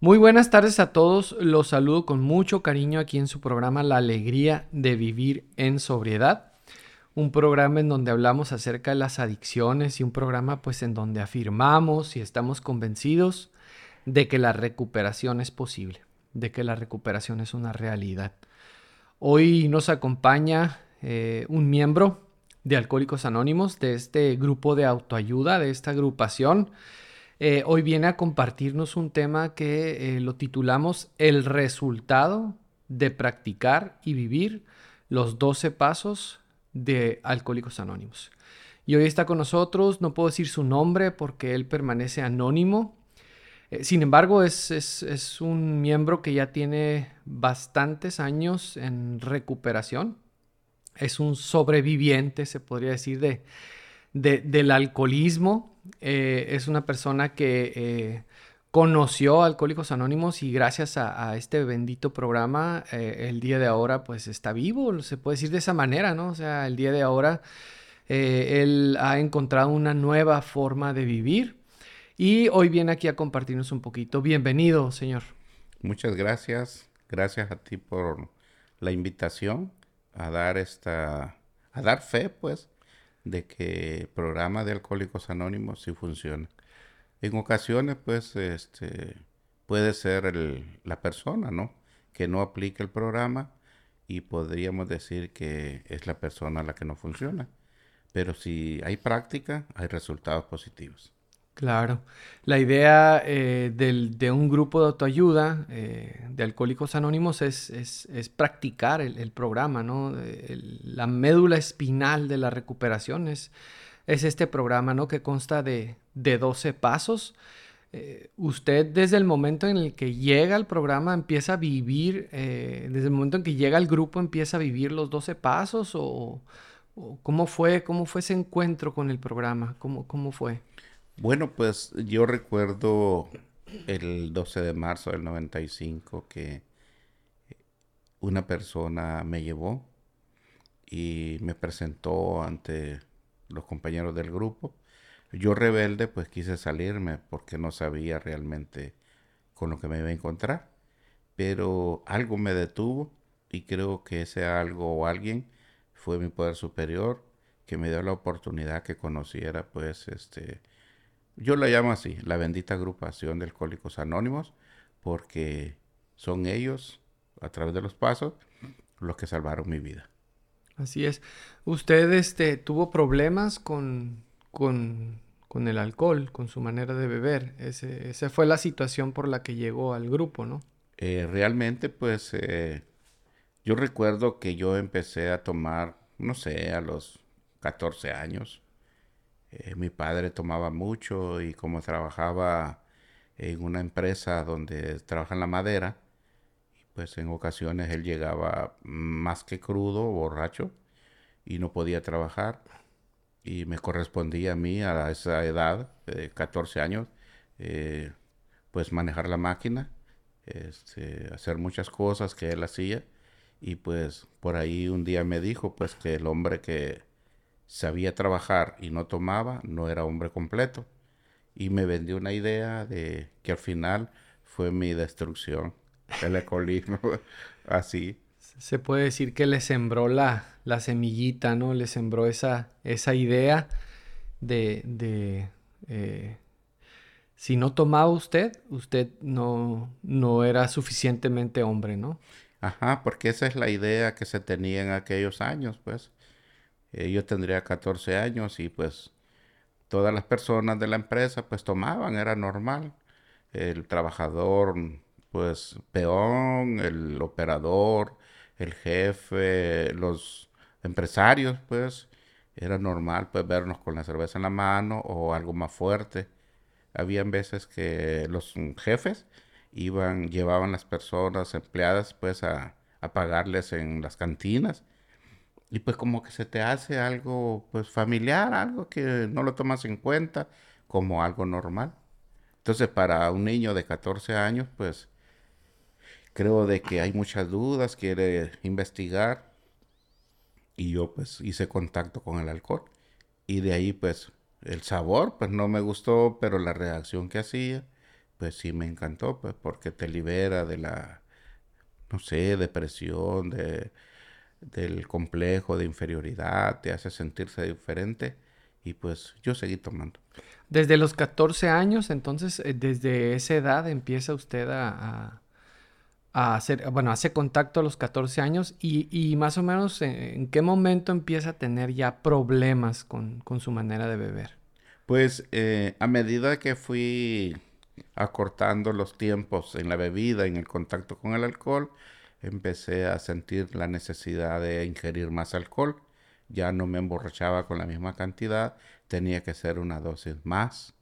Muy buenas tardes a todos, los saludo con mucho cariño aquí en su programa La Alegría de Vivir en Sobriedad, un programa en donde hablamos acerca de las adicciones y un programa pues en donde afirmamos y estamos convencidos de que la recuperación es posible, de que la recuperación es una realidad. Hoy nos acompaña eh, un miembro de Alcohólicos Anónimos, de este grupo de autoayuda, de esta agrupación, eh, hoy viene a compartirnos un tema que eh, lo titulamos El resultado de practicar y vivir los 12 pasos de Alcohólicos Anónimos. Y hoy está con nosotros, no puedo decir su nombre porque él permanece anónimo. Eh, sin embargo, es, es, un miembro que ya tiene bastantes años en recuperación. Es un sobreviviente, se podría decir, de, del alcoholismo. Eh, es una persona que eh, conoció Alcohólicos Anónimos y gracias a, este bendito programa, eh, el día de ahora pues está vivo, se puede decir de esa manera, ¿no? O sea, el día de ahora él ha encontrado una nueva forma de vivir y hoy viene aquí a compartirnos un poquito. Bienvenido, señor. Muchas gracias. Gracias a ti por la invitación a dar esta, a dar fe, pues, de que programa de Alcohólicos Anónimos sí funciona. En ocasiones, pues, este, puede ser la persona, ¿no? Que no aplica el programa y podríamos decir que es la persona la que no funciona. Pero si hay práctica, hay resultados positivos. Claro. La idea eh, de un grupo de autoayuda eh, de Alcohólicos Anónimos es, es, practicar el, programa, ¿no? la médula espinal de la recuperación es, este programa, ¿no? Que consta de, de 12 pasos. Eh, usted desde el momento en el que llega al programa empieza a vivir, desde el momento en que llega al grupo empieza a vivir los 12 pasos o, cómo fue, cómo fue ese encuentro con el programa, cómo, cómo fue. Bueno, pues yo recuerdo el 12 de marzo del 95 que una persona me llevó y me presentó ante los compañeros del grupo. Yo rebelde pues quise salirme porque no sabía realmente con lo que me iba a encontrar, pero algo me detuvo y creo que ese algo o alguien fue mi poder superior que me dio la oportunidad que conociera pues este yo la llamo así, la bendita agrupación de alcohólicos anónimos, porque son ellos, a través de los pasos, los que salvaron mi vida. Así es. ¿Usted este, tuvo problemas con, con, con el alcohol, con su manera de beber? Ese, esa fue la situación por la que llegó al grupo, ¿no? Eh, realmente, pues, eh, yo recuerdo que yo empecé a tomar, no sé, a los 14 años. Eh, mi padre tomaba mucho y como trabajaba en una empresa donde trabaja en la madera, pues en ocasiones él llegaba más que crudo, borracho, y no podía trabajar. Y me correspondía a mí a esa edad, de 14 años, eh, pues manejar la máquina, este, hacer muchas cosas que él hacía. Y pues por ahí un día me dijo pues que el hombre que sabía trabajar y no tomaba, no era hombre completo. Y me vendió una idea de que al final fue mi destrucción, el alcoholismo, así. Se puede decir que le sembró la, la semillita, ¿no? Le sembró esa, esa idea de, de eh, si no tomaba usted, usted no, no era suficientemente hombre, ¿no? Ajá, porque esa es la idea que se tenía en aquellos años, pues. Eh, yo tendría 14 años y pues todas las personas de la empresa pues tomaban, era normal. El trabajador, pues peón, el operador, el jefe, los empresarios, pues era normal pues vernos con la cerveza en la mano o algo más fuerte. Habían veces que los jefes iban, llevaban las personas empleadas pues a, a pagarles en las cantinas y pues como que se te hace algo pues familiar, algo que no lo tomas en cuenta como algo normal. Entonces para un niño de 14 años pues creo de que hay muchas dudas, quiere investigar y yo pues hice contacto con el alcohol y de ahí pues el sabor pues no me gustó, pero la reacción que hacía pues sí me encantó, pues porque te libera de la, no sé, depresión, de, del complejo de inferioridad, te hace sentirse diferente y pues yo seguí tomando. Desde los 14 años, entonces, eh, desde esa edad empieza usted a, a, hacer, bueno, hace contacto a los 14 años y, y más o menos en, qué momento empieza a tener ya problemas con, con su manera de beber. Pues eh, a medida que fui acortando los tiempos en la bebida, en el contacto con el alcohol, empecé a sentir la necesidad de ingerir más alcohol. Ya no me emborrachaba con la misma cantidad, tenía que ser una dosis más.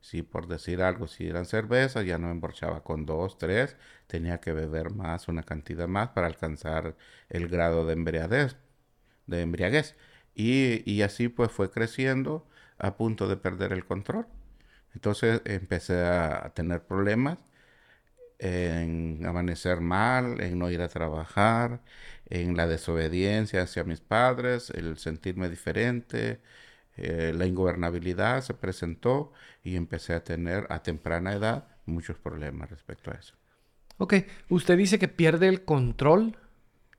Si por decir algo, si eran cervezas, ya no me emborrachaba con dos, tres, tenía que beber más, una cantidad más para alcanzar el grado de embriaguez. De embriaguez. Y, y así pues fue creciendo a punto de perder el control. Entonces empecé a tener problemas en amanecer mal, en no ir a trabajar, en la desobediencia hacia mis padres, el sentirme diferente, eh, la ingobernabilidad se presentó y empecé a tener a temprana edad muchos problemas respecto a eso. Ok, usted dice que pierde el control.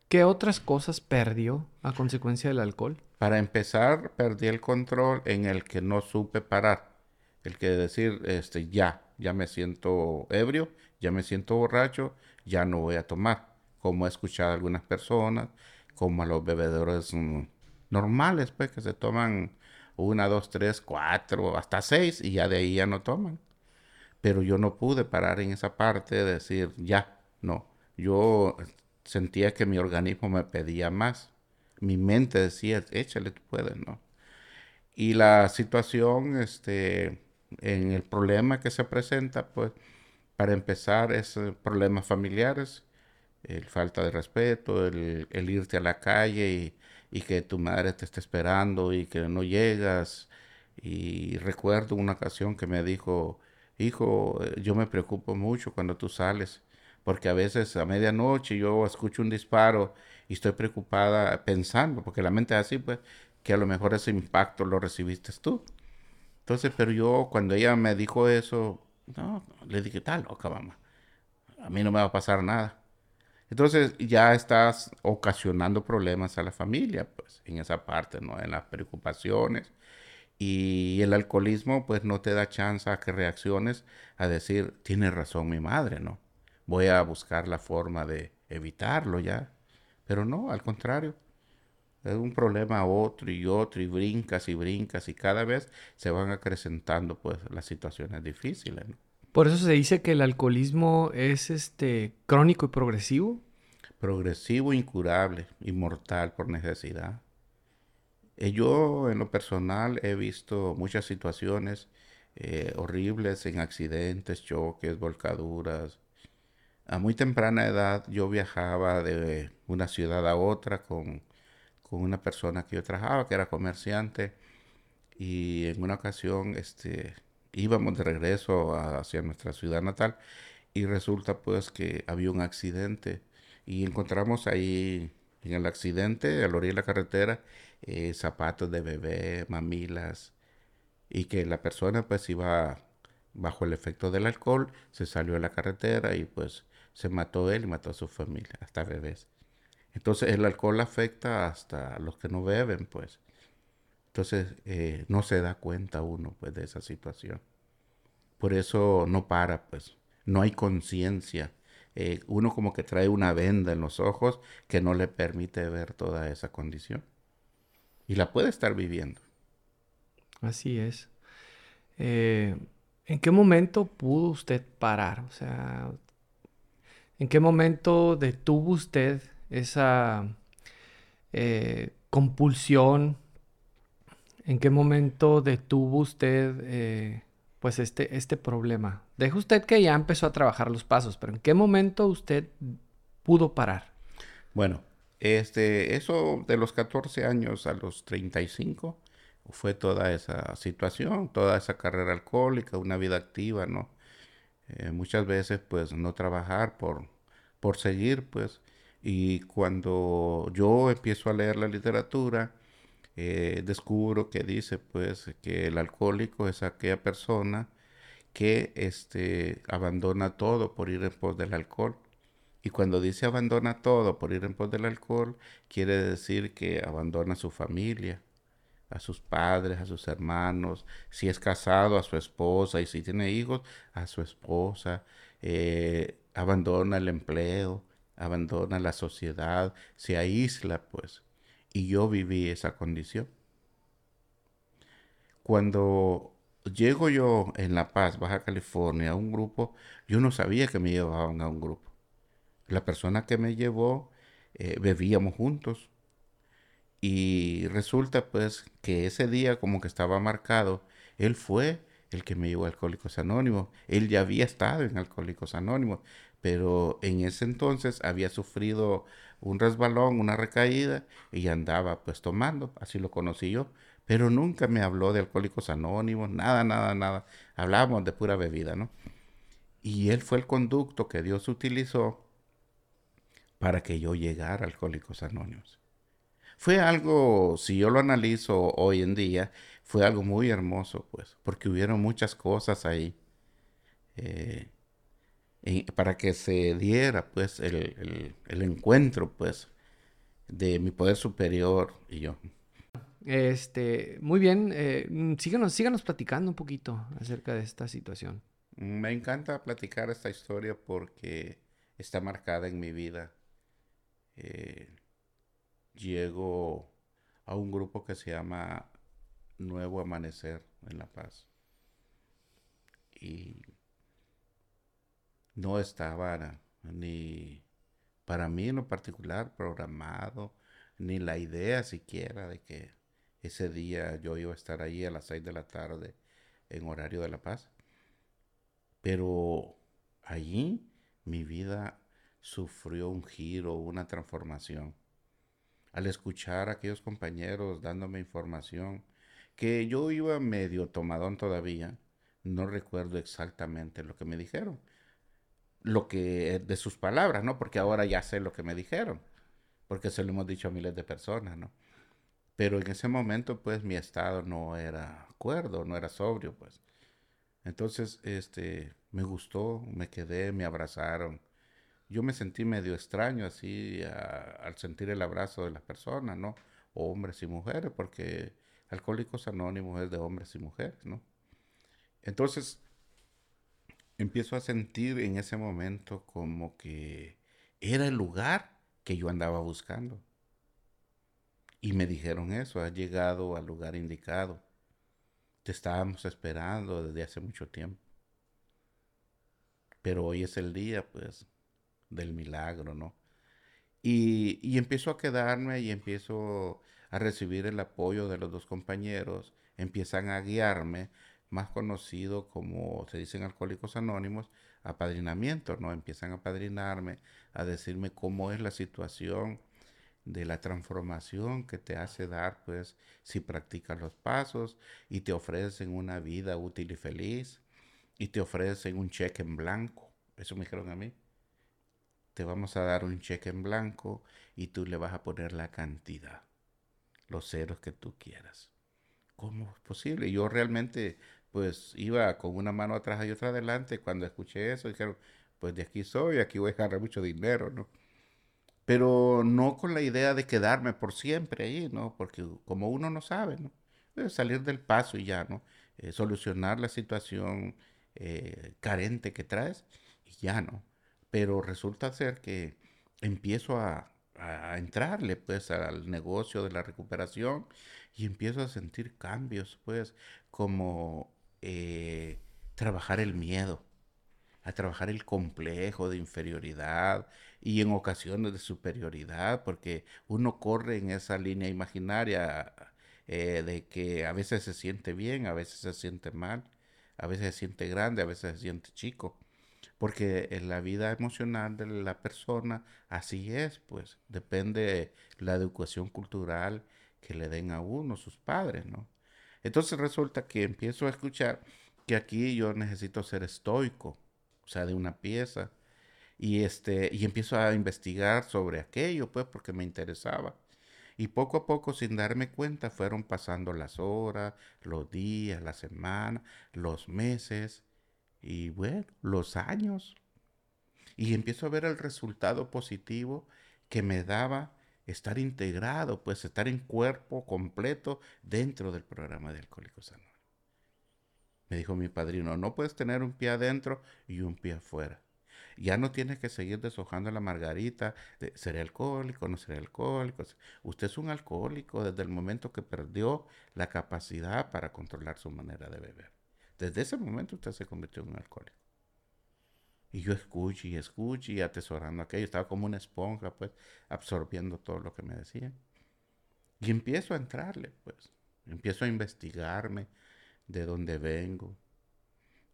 ¿Qué otras cosas perdió a consecuencia del alcohol? Para empezar, perdí el control en el que no supe parar. El que decir, este, ya, ya me siento ebrio, ya me siento borracho, ya no voy a tomar. Como he escuchado a algunas personas, como a los bebedores mm, normales, pues, que se toman una, dos, tres, cuatro, hasta seis, y ya de ahí ya no toman. Pero yo no pude parar en esa parte de decir, ya, no. Yo sentía que mi organismo me pedía más mi mente decía, échale, tú puedes, ¿no? Y la situación, este, en el problema que se presenta, pues, para empezar, es eh, problemas familiares, el falta de respeto, el, irte a la calle y, y, que tu madre te esté esperando y que no llegas. Y recuerdo una ocasión que me dijo, hijo, eh, yo me preocupo mucho cuando tú sales, porque a veces a medianoche yo escucho un disparo y estoy preocupada pensando, porque la mente es así, pues, que a lo mejor ese impacto lo recibiste tú. Entonces, pero yo cuando ella me dijo eso, no, le dije, tal loca, mamá, a mí no me va a pasar nada. Entonces ya estás ocasionando problemas a la familia, pues, en esa parte, ¿no? En las preocupaciones. Y el alcoholismo, pues, no te da chance a que reacciones a decir, tiene razón mi madre, ¿no? Voy a buscar la forma de evitarlo ya. Pero no, al contrario. Es un problema otro y otro y brincas y brincas y cada vez se van acrecentando pues las situaciones difíciles. Por eso se dice que el alcoholismo es este crónico y progresivo. Progresivo, incurable, inmortal por necesidad. Eh, yo en lo personal he visto muchas situaciones eh, horribles en accidentes, choques, volcaduras, a muy temprana edad yo viajaba de una ciudad a otra con, una persona que yo trabajaba, que era comerciante, y en una ocasión este, íbamos de regreso hacia nuestra ciudad natal y resulta pues que había un accidente y encontramos ahí en el accidente, a la de la carretera, eh, zapatos de bebé, mamilas, y que la persona pues iba bajo el efecto del alcohol, se salió a la carretera y pues se mató él y mató a su familia, hasta bebés. Entonces el alcohol afecta hasta los que no beben, pues. Entonces eh, no se da cuenta uno, pues, de esa situación. Por eso no para, pues. No hay conciencia. Eh, uno como que trae una venda en los ojos que no le permite ver toda esa condición. Y la puede estar viviendo. Así es. Eh, ¿En qué momento pudo usted parar? O sea, ¿En qué momento detuvo usted esa eh, compulsión? ¿En qué momento detuvo usted eh, pues este, este problema? Deja usted que ya empezó a trabajar los pasos, pero ¿en qué momento usted pudo parar? Bueno, este, eso de los 14 años a los 35 fue toda esa situación, toda esa carrera alcohólica, una vida activa, ¿no? Eh, muchas veces pues no trabajar por, por seguir pues y cuando yo empiezo a leer la literatura eh, descubro que dice pues que el alcohólico es aquella persona que este, abandona todo por ir en pos del alcohol. Y cuando dice abandona todo por ir en pos del alcohol, quiere decir que abandona a su familia, a sus padres, a sus hermanos, si es casado, a su esposa, y si tiene hijos, a su esposa, eh, abandona el empleo, abandona la sociedad, se aísla, pues. Y yo viví esa condición. Cuando llego yo en La Paz, Baja California, a un grupo, yo no sabía que me llevaban a un grupo. La persona que me llevó, eh, bebíamos juntos. Y resulta pues que ese día como que estaba marcado, él fue el que me llevó a Alcohólicos Anónimos. Él ya había estado en Alcohólicos Anónimos, pero en ese entonces había sufrido un resbalón, una recaída y andaba pues tomando, así lo conocí yo, pero nunca me habló de Alcohólicos Anónimos, nada, nada, nada. Hablábamos de pura bebida, ¿no? Y él fue el conducto que Dios utilizó para que yo llegara a Alcohólicos Anónimos. Fue algo, si yo lo analizo hoy en día, fue algo muy hermoso, pues, porque hubieron muchas cosas ahí eh, para que se diera, pues, el, el, encuentro, pues, de mi poder superior y yo. Este, muy bien, eh, síganos, síganos platicando un poquito acerca de esta situación. Me encanta platicar esta historia porque está marcada en mi vida. Eh, llego a un grupo que se llama Nuevo Amanecer en La Paz. Y no estaba ni para mí en lo particular programado, ni la idea siquiera de que ese día yo iba a estar ahí a las seis de la tarde en horario de La Paz. Pero allí mi vida sufrió un giro, una transformación al escuchar a aquellos compañeros dándome información, que yo iba medio tomadón todavía, no recuerdo exactamente lo que me dijeron, lo que de sus palabras, ¿no? Porque ahora ya sé lo que me dijeron, porque se lo hemos dicho a miles de personas, ¿no? Pero en ese momento, pues, mi estado no era acuerdo, no era sobrio, pues. Entonces, este, me gustó, me quedé, me abrazaron, yo me sentí medio extraño así al sentir el abrazo de las personas, ¿no? Hombres y mujeres, porque Alcohólicos Anónimos es de hombres y mujeres, ¿no? Entonces, empiezo a sentir en ese momento como que era el lugar que yo andaba buscando. Y me dijeron eso, has llegado al lugar indicado. Te estábamos esperando desde hace mucho tiempo. Pero hoy es el día, pues, del milagro, ¿no? Y, y empiezo a quedarme y empiezo a recibir el apoyo de los dos compañeros, empiezan a guiarme, más conocido como se dicen alcohólicos anónimos, apadrinamiento, ¿no? Empiezan a padrinarme, a decirme cómo es la situación de la transformación que te hace dar, pues, si practicas los pasos y te ofrecen una vida útil y feliz y te ofrecen un cheque en blanco. Eso me dijeron a mí te vamos a dar un cheque en blanco y tú le vas a poner la cantidad, los ceros que tú quieras. ¿Cómo es posible? Yo realmente pues iba con una mano atrás y otra adelante. Cuando escuché eso, dijeron, pues de aquí soy, aquí voy a ganar mucho dinero, ¿no? Pero no con la idea de quedarme por siempre ahí, ¿no? Porque como uno no sabe, ¿no? Pues, salir del paso y ya, ¿no? Eh, solucionar la situación eh, carente que traes y ya, ¿no? pero resulta ser que empiezo a, entrarle pues al negocio de la recuperación y empiezo a sentir cambios pues como eh, trabajar el miedo, a trabajar el complejo de inferioridad y en ocasiones de superioridad, porque uno corre en esa línea imaginaria eh, de que a veces se siente bien, a veces se siente mal, a veces se siente grande, a veces se siente chico porque en la vida emocional de la persona así es, pues depende la educación cultural que le den a uno sus padres, ¿no? Entonces resulta que empiezo a escuchar que aquí yo necesito ser estoico, o sea, de una pieza, y este y empiezo a investigar sobre aquello, pues porque me interesaba. Y poco a poco, sin darme cuenta, fueron pasando las horas, los días, las semanas, los meses, Y bueno, los años. Y empiezo a ver el resultado positivo que me daba estar integrado, pues estar en cuerpo completo dentro del programa de Alcohólicos Anónimos. Me dijo mi padrino, no puedes tener un pie adentro y un pie afuera. Ya no tienes que seguir deshojando la margarita de ser alcohólico, no ser alcohólico. Usted es un alcohólico desde el momento que perdió la capacidad para controlar su manera de beber. Desde ese momento usted se convirtió en un alcohólico. Y yo escucho y escucho y atesorando aquello. Estaba como una esponja, pues, absorbiendo todo lo que me decían. Y empiezo a entrarle, pues. Empiezo a investigarme de dónde vengo,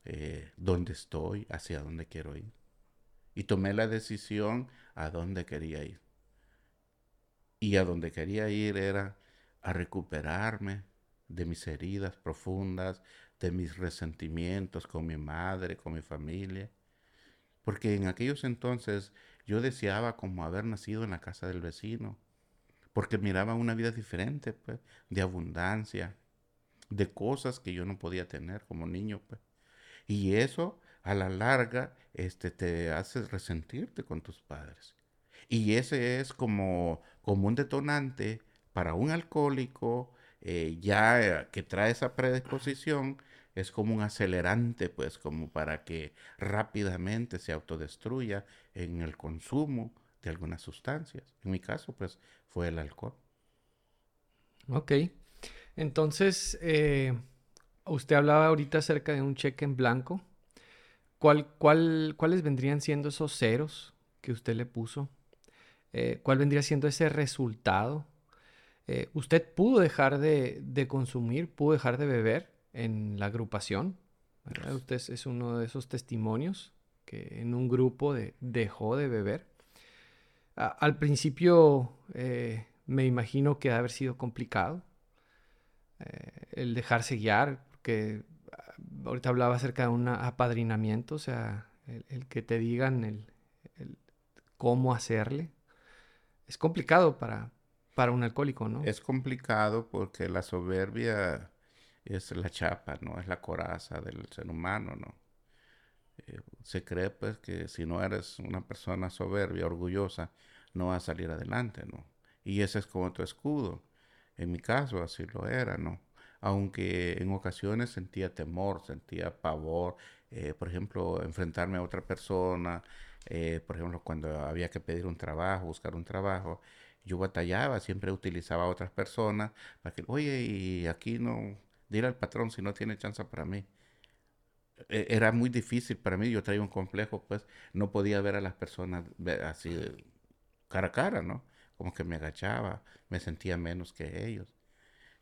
eh, dónde estoy, hacia dónde quiero ir. Y tomé la decisión a dónde quería ir. Y a dónde quería ir era a recuperarme de mis heridas profundas, de mis resentimientos con mi madre, con mi familia porque en aquellos entonces yo deseaba como haber nacido en la casa del vecino, porque miraba una vida diferente, pues, de abundancia, de cosas que yo no podía tener como niño, pues. Y eso a la larga este, te hace resentirte con tus padres. Y ese es como, como un detonante para un alcohólico eh, ya que trae esa predisposición es como un acelerante, pues, como para que rápidamente se autodestruya en el consumo de algunas sustancias. En mi caso, pues, fue el alcohol. Ok. Entonces, eh, usted hablaba ahorita acerca de un cheque en blanco. ¿Cuál, cuál, ¿Cuáles vendrían siendo esos ceros que usted le puso? Eh, ¿Cuál vendría siendo ese resultado? Eh, ¿Usted pudo dejar de, de consumir, pudo dejar de beber? En la agrupación. Usted es uno de esos testimonios que en un grupo dejó de beber. al principio eh, me imagino que ha haber sido complicado eh, el dejarse guiar, porque ah, ahorita hablaba acerca de un apadrinamiento, o sea, el, que te digan el, cómo hacerle. Es complicado para, para un alcohólico, ¿no? Es complicado porque la soberbia es la chapa, ¿no? Es la coraza del ser humano, ¿no? Eh, se cree pues que si no eres una persona soberbia, orgullosa, no vas a salir adelante, ¿no? Y ese es como tu escudo. En mi caso así lo era, ¿no? Aunque en ocasiones sentía temor, sentía pavor, eh, por ejemplo, enfrentarme a otra persona, eh, por ejemplo, cuando había que pedir un trabajo, buscar un trabajo, yo batallaba, siempre utilizaba a otras personas para que, oye, y aquí no, Dile al patrón si no tiene chance para mí. E, era muy difícil para mí, yo traía un complejo, pues no podía ver a las personas así cara a cara, ¿no? Como que me agachaba, me sentía menos que ellos.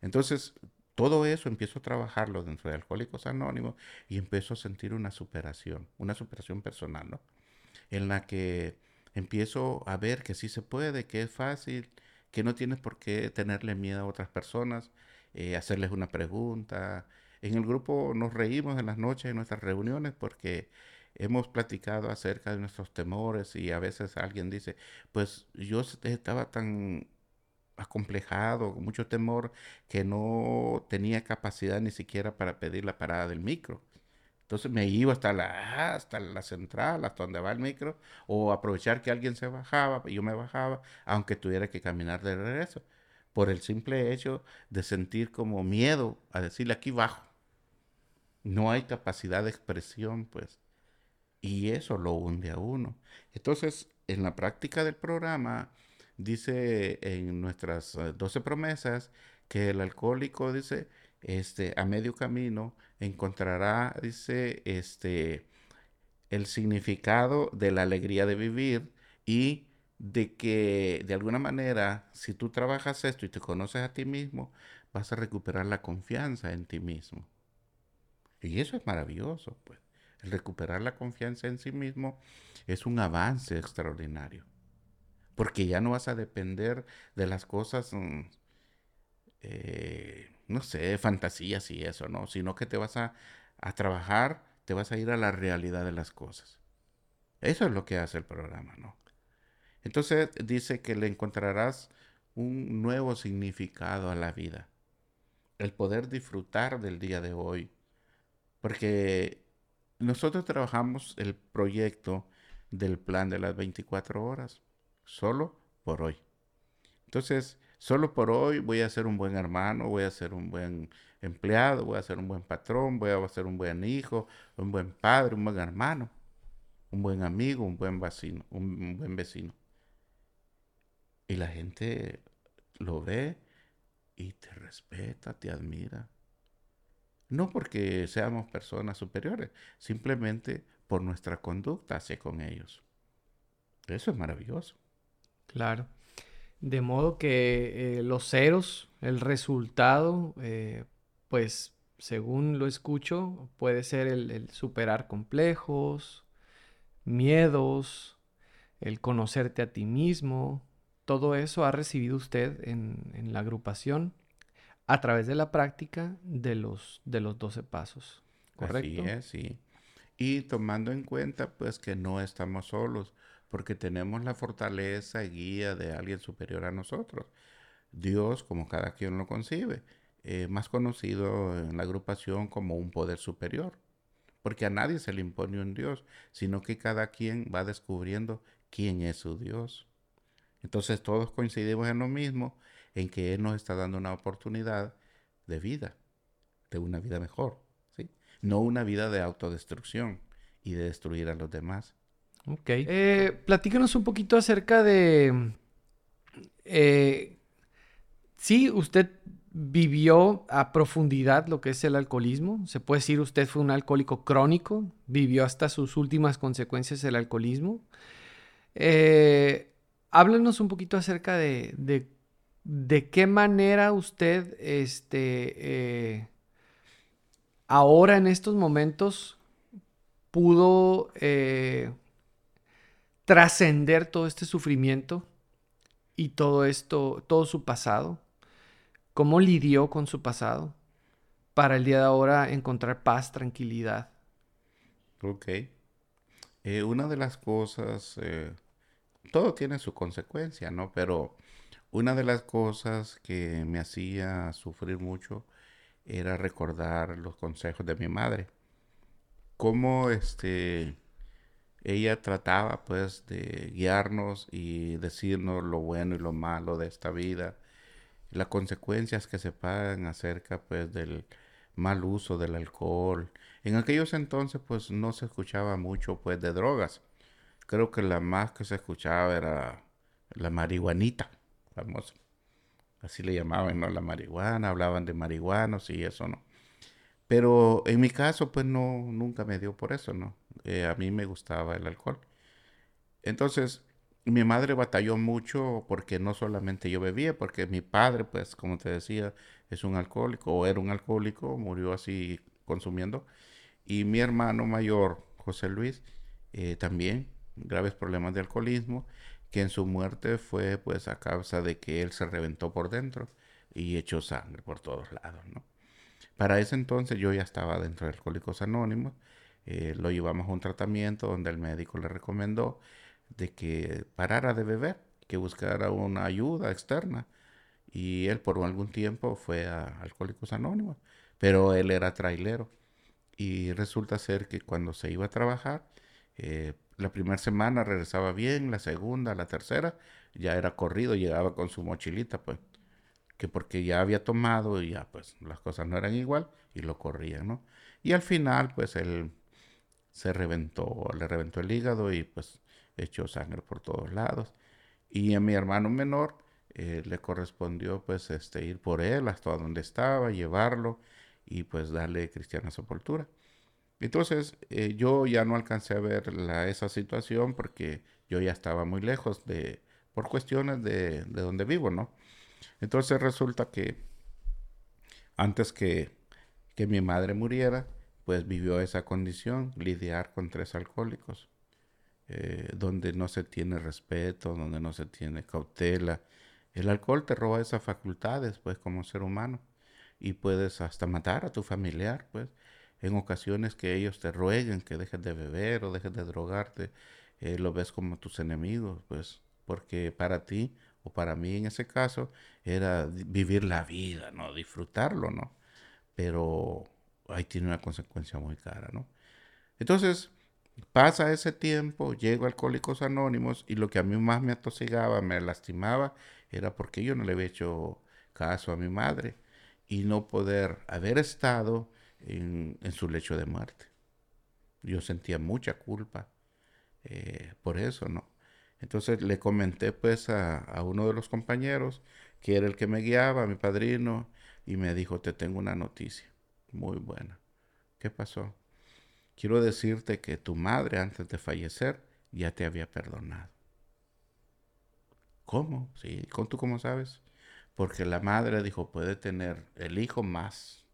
Entonces, todo eso empiezo a trabajarlo dentro de Alcohólicos Anónimos y empiezo a sentir una superación, una superación personal, ¿no? En la que empiezo a ver que sí se puede, que es fácil, que no tienes por qué tenerle miedo a otras personas, eh, hacerles una pregunta. En el grupo nos reímos en las noches en nuestras reuniones porque hemos platicado acerca de nuestros temores y a veces alguien dice, pues yo estaba tan acomplejado, con mucho temor, que no tenía capacidad ni siquiera para pedir la parada del micro. Entonces me iba hasta la, hasta la central, hasta donde va el micro, o aprovechar que alguien se bajaba, yo me bajaba, aunque tuviera que caminar de regreso por el simple hecho de sentir como miedo a decirle aquí bajo. No hay capacidad de expresión, pues. Y eso lo hunde a uno. Entonces, en la práctica del programa, dice en nuestras 12 eh, promesas que el alcohólico, dice, este, a medio camino encontrará, dice, este, el significado de la alegría de vivir y de que de alguna manera, si tú trabajas esto y te conoces a ti mismo, vas a recuperar la confianza en ti mismo. Y eso es maravilloso, pues. El recuperar la confianza en sí mismo es un avance extraordinario. Porque ya no vas a depender de las cosas, mm, eh, no sé, fantasías y eso, ¿no? Sino que te vas a, a trabajar, te vas a ir a la realidad de las cosas. Eso es lo que hace el programa, ¿no? Entonces dice que le encontrarás un nuevo significado a la vida. El poder disfrutar del día de hoy. Porque nosotros trabajamos el proyecto del plan de las 24 horas, solo por hoy. Entonces, solo por hoy voy a ser un buen hermano, voy a ser un buen empleado, voy a ser un buen patrón, voy a ser un buen hijo, un buen padre, un buen hermano, un buen amigo, un buen vecino, un, buen vecino. Y la gente lo ve y te respeta, te admira. No porque seamos personas superiores, simplemente por nuestra conducta hacia con ellos. Eso es maravilloso. Claro. De modo que eh, los ceros, el resultado, eh, pues según lo escucho, puede ser el, superar complejos, miedos, el conocerte a ti mismo. Todo eso ha recibido usted en, la agrupación a través de la práctica de los, de los 12 pasos. ¿Correcto? Así sí. Y tomando en cuenta pues que no estamos solos, porque tenemos la fortaleza y guía de alguien superior a nosotros. Dios, como cada quien lo concibe, eh, más conocido en la agrupación como un poder superior, porque a nadie se le impone un Dios, sino que cada quien va descubriendo quién es su Dios. Entonces todos coincidimos en lo mismo, en que Él nos está dando una oportunidad de vida, de una vida mejor, ¿sí? no una vida de autodestrucción y de destruir a los demás. Ok. Eh, platícanos un poquito acerca de... Eh, sí, usted vivió a profundidad lo que es el alcoholismo. Se puede decir usted fue un alcohólico crónico, vivió hasta sus últimas consecuencias el alcoholismo. Eh, háblanos un poquito acerca de, de, qué manera usted, este, eh, ahora en estos momentos, pudo eh, trascender todo este sufrimiento y todo esto, todo su pasado? ¿Cómo lidió con su pasado para el día de ahora encontrar paz, tranquilidad? Ok. Eh, una de las cosas, todo tiene su consecuencia, ¿no? Pero una de las cosas que me hacía sufrir mucho era recordar los consejos de mi madre. Cómo este ella trataba pues de guiarnos y decirnos lo bueno y lo malo de esta vida, las consecuencias que se pagan acerca pues del mal uso del alcohol. En aquellos entonces pues no se escuchaba mucho pues de drogas. Creo que la más que se escuchaba era la marihuanita, famosa. Así le llamaban, ¿no? La marihuana, hablaban de marihuanos y eso, ¿no? Pero en mi caso, pues no, nunca me dio por eso, ¿no? Eh, a mí me gustaba el alcohol. Entonces, mi madre batalló mucho porque no solamente yo bebía, porque mi padre, pues, como te decía, es un alcohólico o era un alcohólico, murió así consumiendo. Y mi hermano mayor, José Luis, eh, también graves problemas de alcoholismo, que en su muerte fue pues a causa de que él se reventó por dentro y echó sangre por todos lados, ¿no? Para ese entonces yo ya estaba dentro de Alcohólicos Anónimos. Eh, lo llevamos a un tratamiento donde el médico le recomendó de que parara de beber, que buscara una ayuda externa. Y él por algún tiempo fue a Alcohólicos Anónimos, pero él era trailero. Y resulta ser que cuando se iba a trabajar, eh, la primera semana regresaba bien, la segunda, la tercera, ya era corrido, llegaba con su mochilita, pues que porque ya había tomado y ya pues las cosas no eran igual y lo corrían, ¿no? Y al final pues él se reventó, le reventó el hígado y pues echó sangre por todos lados. Y a mi hermano menor eh, le correspondió pues este ir por él hasta donde estaba, llevarlo y pues darle cristiana sepultura. Entonces eh, yo ya no alcancé a ver esa situación porque yo ya estaba muy lejos de, por cuestiones de, de donde vivo, ¿no? Entonces resulta que antes que, que mi madre muriera, pues vivió esa condición, lidiar con tres alcohólicos, eh, donde no se tiene respeto, donde no se tiene cautela. El alcohol te roba esas facultades, pues, como ser humano, y puedes hasta matar a tu familiar, pues, en ocasiones que ellos te rueguen que dejes de beber o dejes de drogarte, eh, lo ves como tus enemigos, pues, porque para ti o para mí en ese caso, era vivir la vida, ¿no? Disfrutarlo, ¿no? Pero ahí tiene una consecuencia muy cara, ¿no? Entonces, pasa ese tiempo, llego a Alcohólicos Anónimos y lo que a mí más me atosigaba, me lastimaba, era porque yo no le había hecho caso a mi madre y no poder haber estado en, su lecho de muerte. Yo sentía mucha culpa eh, por eso, ¿no? Entonces le comenté pues a, a, uno de los compañeros, que era el que me guiaba, mi padrino, y me dijo, te tengo una noticia muy buena. ¿Qué pasó? Quiero decirte que tu madre antes de fallecer ya te había perdonado. ¿Cómo? Sí, ¿tú cómo sabes? Porque la madre dijo, puede tener el hijo más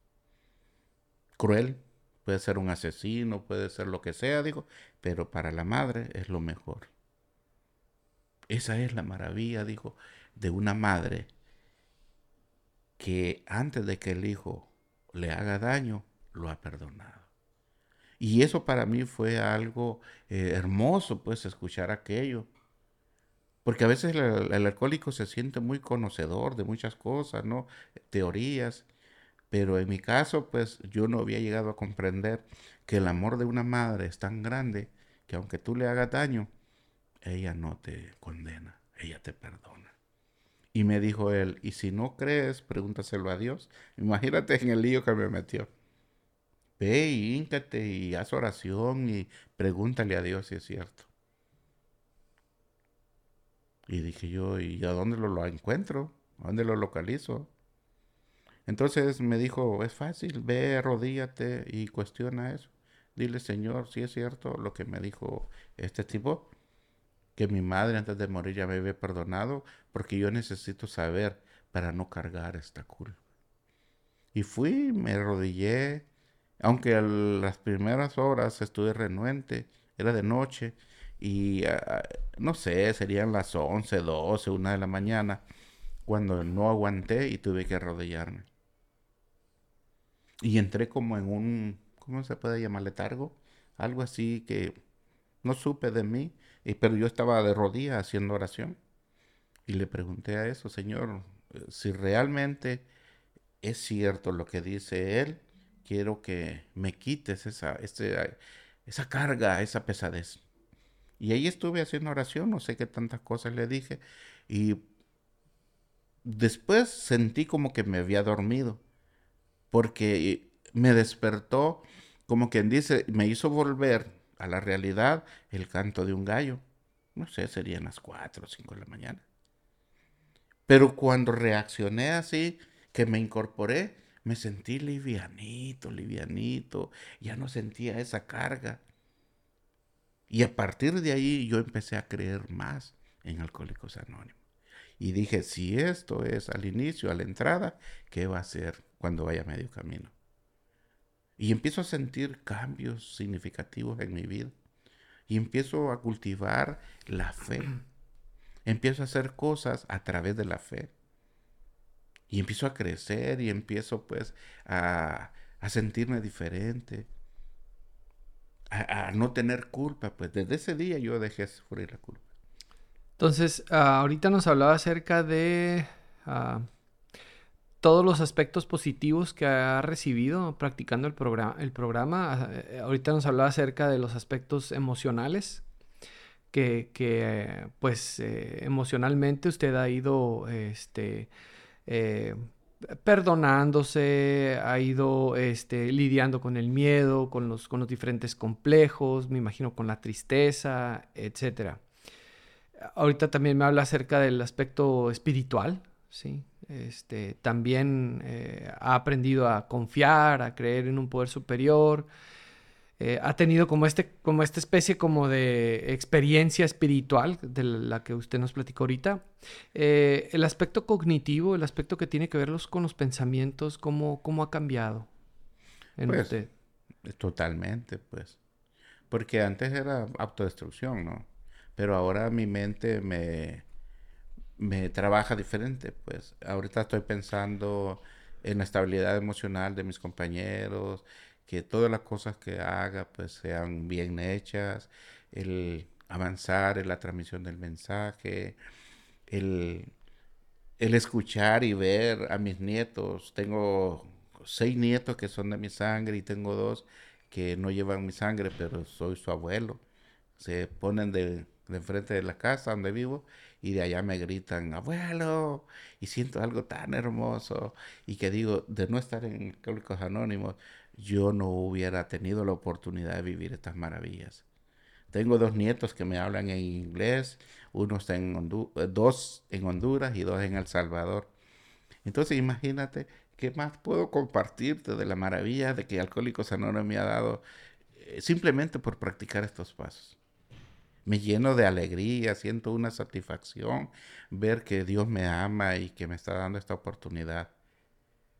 cruel, puede ser un asesino, puede ser lo que sea, digo, pero para la madre es lo mejor. Esa es la maravilla, dijo, de una madre que antes de que el hijo le haga daño, lo ha perdonado. Y eso para mí fue algo eh, hermoso, pues, escuchar aquello. Porque a veces el, el, alcohólico se siente muy conocedor de muchas cosas, ¿no? Teorías. Pero en mi caso, pues, yo no había llegado a comprender que el amor de una madre es tan grande que aunque tú le hagas daño, ella no te condena, ella te perdona. Y me dijo él, y si no crees, pregúntaselo a Dios. Imagínate en el lío que me metió. Ve y íncate y haz oración y pregúntale a Dios si es cierto. Y dije yo, ¿y a dónde lo, lo encuentro? ¿A dónde lo localizo? Entonces me dijo, es fácil, ve, arrodíllate y cuestiona eso. Dile, Señor, si es cierto lo que me dijo este tipo, que mi madre antes de morir ya me había perdonado, porque yo necesito saber para no cargar esta culpa. Y fui, me arrodillé, aunque las primeras horas estuve renuente, era de noche, y ah, no sé, serían las 11, 12, 1 de la mañana, cuando no aguanté y tuve que arrodillarme. Y entré como en un, ¿cómo se puede llamar? Letargo, algo así que no supe de mí, pero yo estaba de rodillas haciendo oración. Y le pregunté a eso, Señor, si realmente es cierto lo que dice Él, quiero que me quites esa, esa carga, esa pesadez. Y ahí estuve haciendo oración, no sé qué tantas cosas le dije. Y después sentí como que me había dormido, porque me despertó, como quien dice, me hizo volver a la realidad el canto de un gallo. No sé, serían las 4 o 5 de la mañana. Pero cuando reaccioné así, que me incorporé, me sentí livianito, livianito, ya no sentía esa carga. Y a partir de ahí yo empecé a creer más en Alcohólicos Anónimos. Y dije, si esto es al inicio, a la entrada, ¿qué va a ser cuando vaya a medio camino? Y empiezo a sentir cambios significativos en mi vida. Y empiezo a cultivar la fe. Empiezo a hacer cosas a través de la fe. Y empiezo a crecer y empiezo pues a, sentirme diferente. A, no tener culpa. Pues desde ese día yo dejé sufrir la culpa. Entonces, ah, ahorita nos hablaba acerca de ah, todos los aspectos positivos que ha recibido practicando el, programa, el programa. Eh, ahorita nos hablaba acerca de los aspectos emocionales, que, pues eh, emocionalmente usted ha ido este, eh, perdonándose, ha ido este, lidiando con el miedo, con los, con los diferentes complejos, me imagino con la tristeza, etc. Ahorita también me habla acerca del aspecto espiritual, ¿sí? Este, también eh, ha aprendido a confiar, a creer en un poder superior. Eh, ha tenido como, este, como esta especie como de experiencia espiritual de la que usted nos platicó ahorita. Eh, el aspecto cognitivo, el aspecto que tiene que ver con los pensamientos, ¿cómo, cómo ha cambiado en pues, usted? Totalmente, pues. Porque antes era autodestrucción, ¿no? Pero ahora mi mente me, me trabaja diferente, pues. Ahorita estoy pensando en la estabilidad emocional de mis compañeros, que todas las cosas que haga pues sean bien hechas, el avanzar en la transmisión del mensaje, el, el escuchar y ver a mis nietos. Tengo seis nietos que son de mi sangre y tengo dos que no llevan mi sangre, pero soy su abuelo. Se ponen de, de frente de la casa donde vivo y de allá me gritan, abuelo, y siento algo tan hermoso y que digo, de no estar en Alcohólicos Anónimos, yo no hubiera tenido la oportunidad de vivir estas maravillas. Tengo dos nietos que me hablan en inglés, uno está en Honduras, dos en Honduras y dos en El Salvador. Entonces imagínate qué más puedo compartirte de la maravilla de que Alcohólicos Anónimos me ha dado eh, simplemente por practicar estos pasos. Me lleno de alegría, siento una satisfacción ver que Dios me ama y que me está dando esta oportunidad.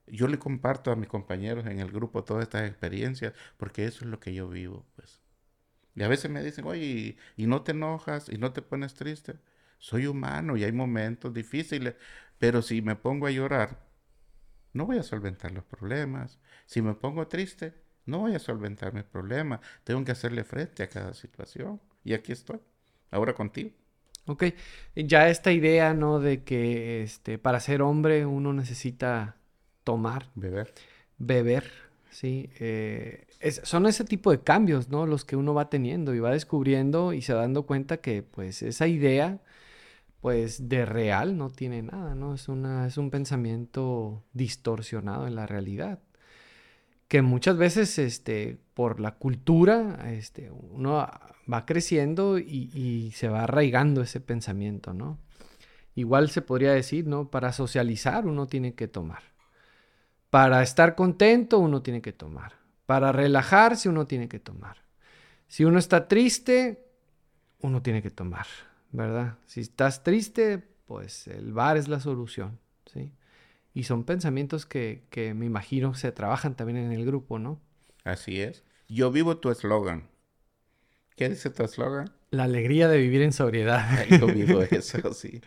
Yo le comparto a mis compañeros en el grupo todas estas experiencias porque eso es lo que yo vivo, pues. Y a veces me dicen, oye, ¿y no te enojas y no te pones triste? Soy humano y hay momentos difíciles, pero si me pongo a llorar, no voy a solventar los problemas. Si me pongo triste, no voy a solventar mis problemas. Tengo que hacerle frente a cada situación. Y aquí estoy, ahora contigo. Ok, ya esta idea, ¿no? De que este, para ser hombre uno necesita tomar. Beber. Beber, sí. Eh, son ese tipo de cambios, ¿no? Los que uno va teniendo y va descubriendo y se va dando cuenta que, pues, esa idea, pues, de real no tiene nada, ¿no? Es, una, es un pensamiento distorsionado en la realidad. Que muchas veces, este, por la cultura, este, uno va creciendo y, se va arraigando ese pensamiento, ¿no? Igual se podría decir, ¿no? Para socializar uno tiene que tomar. Para estar contento uno tiene que tomar. Para relajarse uno tiene que tomar. Si uno está triste, uno tiene que tomar, ¿verdad? Si estás triste, pues el bar es la solución. Y son pensamientos que, que me imagino se trabajan también en el grupo, ¿no? Así es. Yo vivo tu eslogan. ¿Qué dice tu eslogan? La alegría de vivir en sobriedad. Yo vivo eso, sí.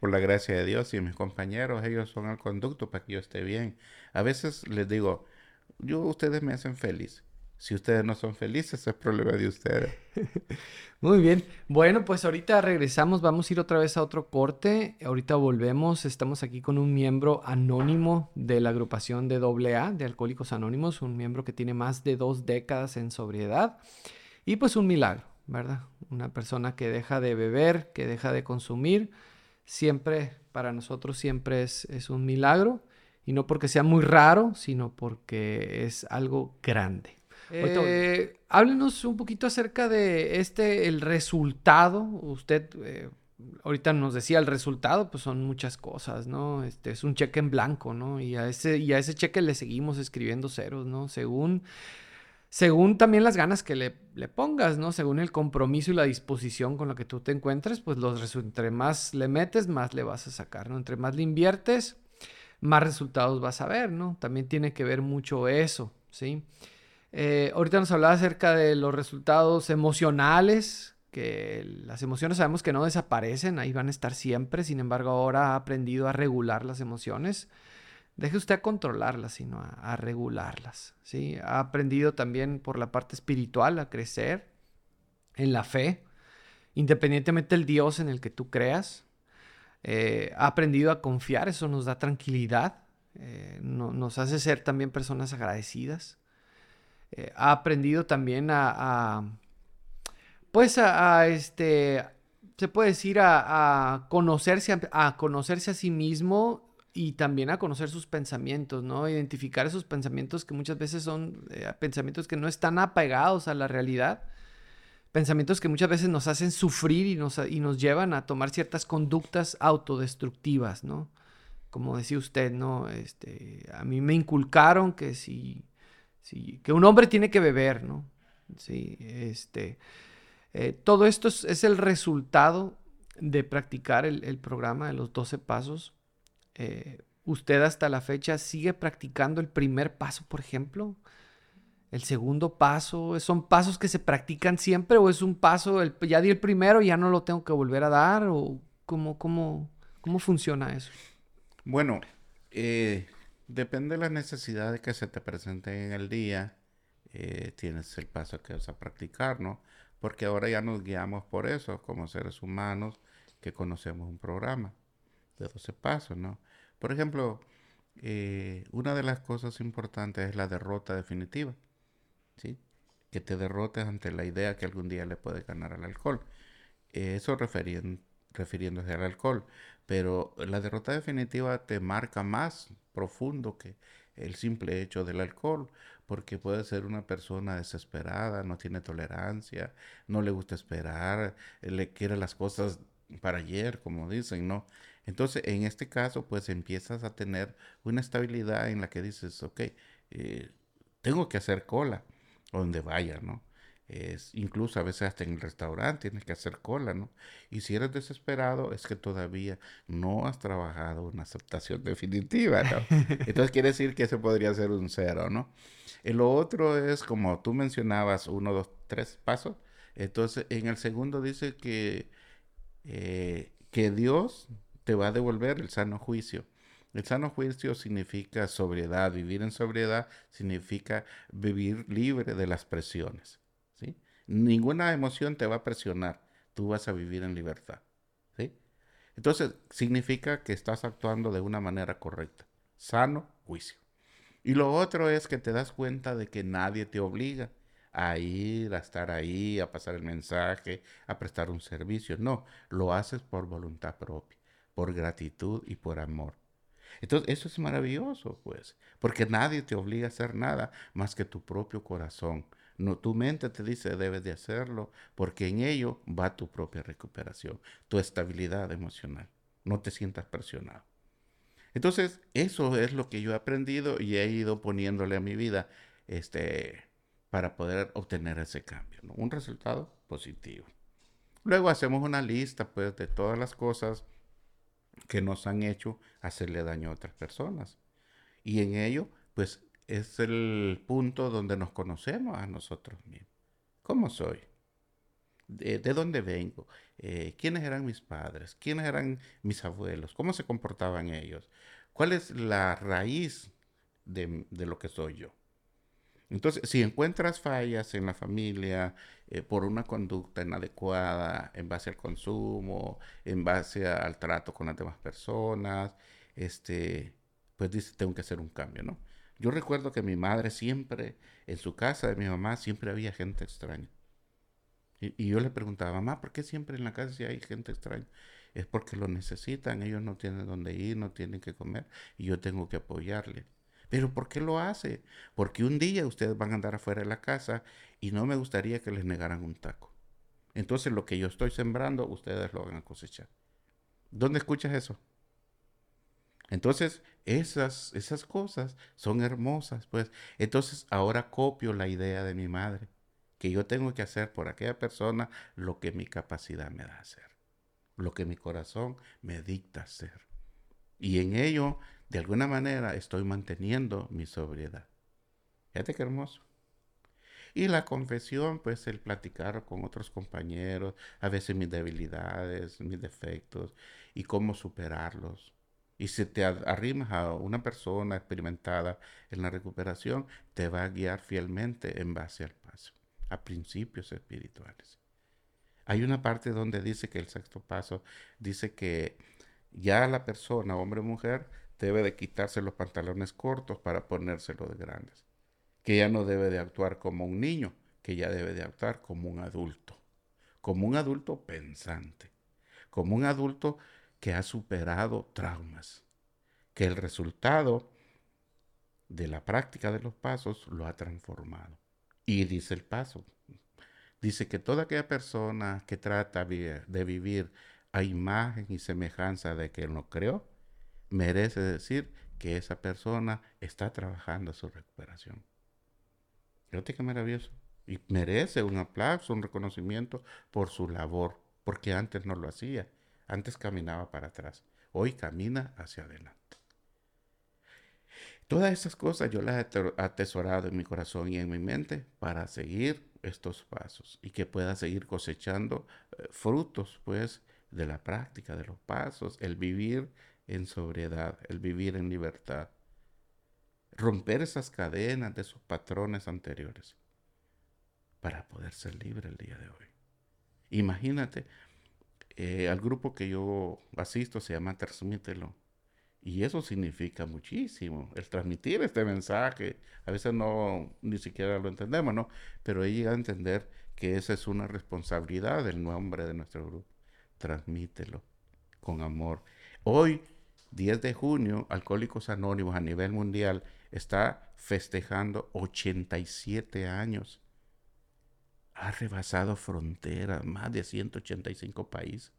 Por la gracia de Dios y mis compañeros, ellos son el conducto para que yo esté bien. A veces les digo, yo, ustedes me hacen feliz. Si ustedes no son felices, es problema de ustedes. Muy bien. Bueno, pues ahorita regresamos. Vamos a ir otra vez a otro corte. Ahorita volvemos. Estamos aquí con un miembro anónimo de la agrupación de AA, de Alcohólicos Anónimos. Un miembro que tiene más de dos décadas en sobriedad. Y pues un milagro, ¿verdad? Una persona que deja de beber, que deja de consumir. Siempre, para nosotros, siempre es, es un milagro. Y no porque sea muy raro, sino porque es algo grande. Eh, háblenos un poquito acerca de este, el resultado. Usted eh, ahorita nos decía el resultado, pues son muchas cosas, ¿no? Este es un cheque en blanco, ¿no? Y a ese, y a ese cheque le seguimos escribiendo ceros, ¿no? Según, según también las ganas que le, le pongas, ¿no? Según el compromiso y la disposición con la que tú te encuentres, pues los entre más le metes, más le vas a sacar, ¿no? Entre más le inviertes, más resultados vas a ver, ¿no? También tiene que ver mucho eso, ¿sí? Eh, ahorita nos hablaba acerca de los resultados emocionales, que las emociones sabemos que no desaparecen, ahí van a estar siempre, sin embargo ahora ha aprendido a regular las emociones. Deje usted a controlarlas, sino a, a regularlas, ¿sí? Ha aprendido también por la parte espiritual a crecer en la fe, independientemente del Dios en el que tú creas, eh, ha aprendido a confiar, eso nos da tranquilidad, eh, nos hace ser también personas agradecidas. Eh, ha aprendido también a, pues a, este, se puede decir a, conocerse, a, conocerse a sí mismo y también a conocer sus pensamientos, ¿no? Identificar esos pensamientos que muchas veces son pensamientos que no están apegados a la realidad pensamientos que muchas veces nos hacen sufrir y nos, y nos llevan a tomar ciertas conductas autodestructivas, ¿no? Como decía usted, ¿no? Este, a mí me inculcaron que si, si que un hombre tiene que beber, ¿no? Sí, este, eh, todo esto es, el resultado de practicar el, programa de los 12 pasos. Eh, ¿Usted hasta la fecha sigue practicando el primer paso, por ejemplo? el segundo paso? ¿Son pasos que se practican siempre o es un paso, ya di el primero ya no lo tengo que volver a dar? ¿O cómo, cómo, cómo funciona eso? Bueno, eh, depende de las necesidades que se te presenten en el día. Eh, tienes el paso que vas a practicar, ¿no? Porque ahora ya nos guiamos por eso, como seres humanos que conocemos un programa de 12 pasos, ¿no? Por ejemplo, eh, una de las cosas importantes es la derrota definitiva. ¿sí? Que te derrotes ante la idea que algún día le puedes ganar al alcohol. Eso refiriéndose al alcohol. Pero la derrota definitiva te marca más profundo que el simple hecho del alcohol, porque puede ser una persona desesperada, no tiene tolerancia, no le gusta esperar, le quiere las cosas para ayer, como dicen, ¿no? Entonces, en este caso, pues empiezas a tener una estabilidad en la que dices, ok, eh, tengo que hacer cola donde vaya, ¿no? Es, incluso a veces hasta en el restaurante tienes que hacer cola, ¿no? Y si eres desesperado es que todavía no has trabajado una aceptación definitiva. Entonces quiere decir que ese podría ser un cero, ¿no? Y lo otro es, como tú mencionabas, uno, dos, tres pasos. Entonces, en el segundo dice que, eh, que Dios te va a devolver el sano juicio. El sano juicio significa sobriedad. Vivir en sobriedad significa vivir libre de las presiones. Ninguna emoción te va a presionar. Tú vas a vivir en libertad. ¿sí? Entonces, significa que estás actuando de una manera correcta. Sano juicio. Y lo otro es que te das cuenta de que nadie te obliga a ir, a estar ahí, a pasar el mensaje, a prestar un servicio. No, lo haces por voluntad propia, por gratitud y por amor. Entonces, eso es maravilloso, pues, porque nadie te obliga a hacer nada más que tu propio corazón. No, tu mente te dice debes de hacerlo, porque en ello va tu propia recuperación, tu estabilidad emocional. No te sientas presionado. Entonces, eso es lo que yo he aprendido y he ido poniéndole a mi vida este, para poder obtener ese cambio, un resultado positivo. Luego hacemos una lista pues, de todas las cosas que nos han hecho hacerle daño a otras personas. Y en ello, pues es el punto donde nos conocemos a nosotros mismos. ¿Cómo soy? ¿De, dónde vengo? Eh, ¿Quiénes eran mis padres? ¿Quiénes eran mis abuelos? ¿Cómo se comportaban ellos? ¿Cuál es la raíz de, lo que soy yo? Entonces, si encuentras fallas en la familia eh, por una conducta inadecuada en base al consumo, en base al trato con las demás personas, este, pues dices, tengo que hacer un cambio, ¿no? Yo recuerdo que mi madre siempre, en su casa de mi mamá, siempre había gente extraña. Y, yo le preguntaba, mamá, ¿por qué siempre en la casa hay gente extraña? Es porque lo necesitan, ellos no tienen dónde ir, no tienen que comer, y yo tengo que apoyarle. Pero ¿por qué lo hace? Porque un día ustedes van a andar afuera de la casa y no me gustaría que les negaran un taco. Entonces lo que yo estoy sembrando, ustedes lo van a cosechar. ¿Dónde escuchas eso? Entonces, esas, esas cosas son hermosas, pues. Entonces, ahora copio la idea de mi madre, que yo tengo que hacer por aquella persona lo que mi capacidad me da hacer, lo que mi corazón me dicta hacer. Y en ello, de alguna manera, estoy manteniendo mi sobriedad. Fíjate qué hermoso. Y la confesión, pues el platicar con otros compañeros, a veces mis debilidades, mis defectos y cómo superarlos y si te arrimas a una persona experimentada en la recuperación, te va a guiar fielmente en base al paso, a principios espirituales. Hay una parte donde dice que el sexto paso dice que ya la persona, hombre o mujer, debe de quitarse los pantalones cortos para ponérselos de grandes. Que ya no debe de actuar como un niño, que ya debe de actuar como un adulto. Como un adulto pensante. Como un adulto que ha superado traumas, que el resultado de la práctica de los pasos lo ha transformado. Y dice el paso, dice que toda aquella persona que trata de vivir a imagen y semejanza de él lo creó, merece decir que esa persona está trabajando su recuperación. Fíjate qué maravilloso. Y merece un aplauso, un reconocimiento por su labor, porque antes no lo hacía. Antes caminaba para atrás, hoy camina hacia adelante. Todas esas cosas yo las he atesorado en mi corazón y en mi mente para seguir estos pasos y que pueda seguir cosechando eh, frutos, pues, de la práctica de los pasos, el vivir en sobriedad, el vivir en libertad, romper esas cadenas de esos patrones anteriores para poder ser libre el día de hoy. Imagínate eh, al grupo que yo asisto se llama Transmítelo. Y eso significa muchísimo, el transmitir este mensaje. A veces no, ni siquiera lo entendemos, ¿no? Pero he llegado a entender que esa es una responsabilidad del nombre de nuestro grupo. Transmítelo con amor. Hoy, 10 de junio, Alcohólicos Anónimos a nivel mundial está festejando 87 años. Ha rebasado fronteras, más de 185 países.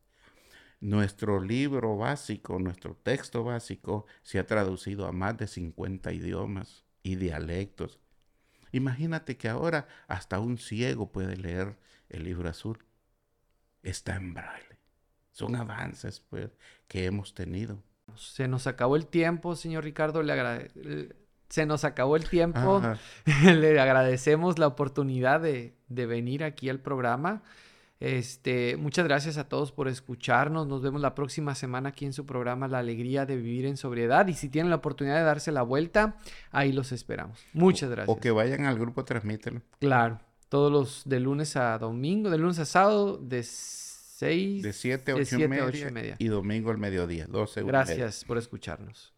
Nuestro libro básico, nuestro texto básico, se ha traducido a más de 50 idiomas y dialectos. Imagínate que ahora hasta un ciego puede leer el libro azul. Está en braille. Son avances pues, que hemos tenido. Se nos acabó el tiempo, señor Ricardo. Le Se nos acabó el tiempo. le agradecemos la oportunidad de, de venir aquí al programa. Este, muchas gracias a todos por escucharnos. Nos vemos la próxima semana aquí en su programa La Alegría de Vivir en Sobriedad. Y si tienen la oportunidad de darse la vuelta, ahí los esperamos. Muchas gracias. O que vayan al grupo, transmítelo. Claro, todos los de lunes a domingo, de lunes a sábado, de 6. De 7 a 8 y, media, y domingo al mediodía, 12 Gracias por escucharnos.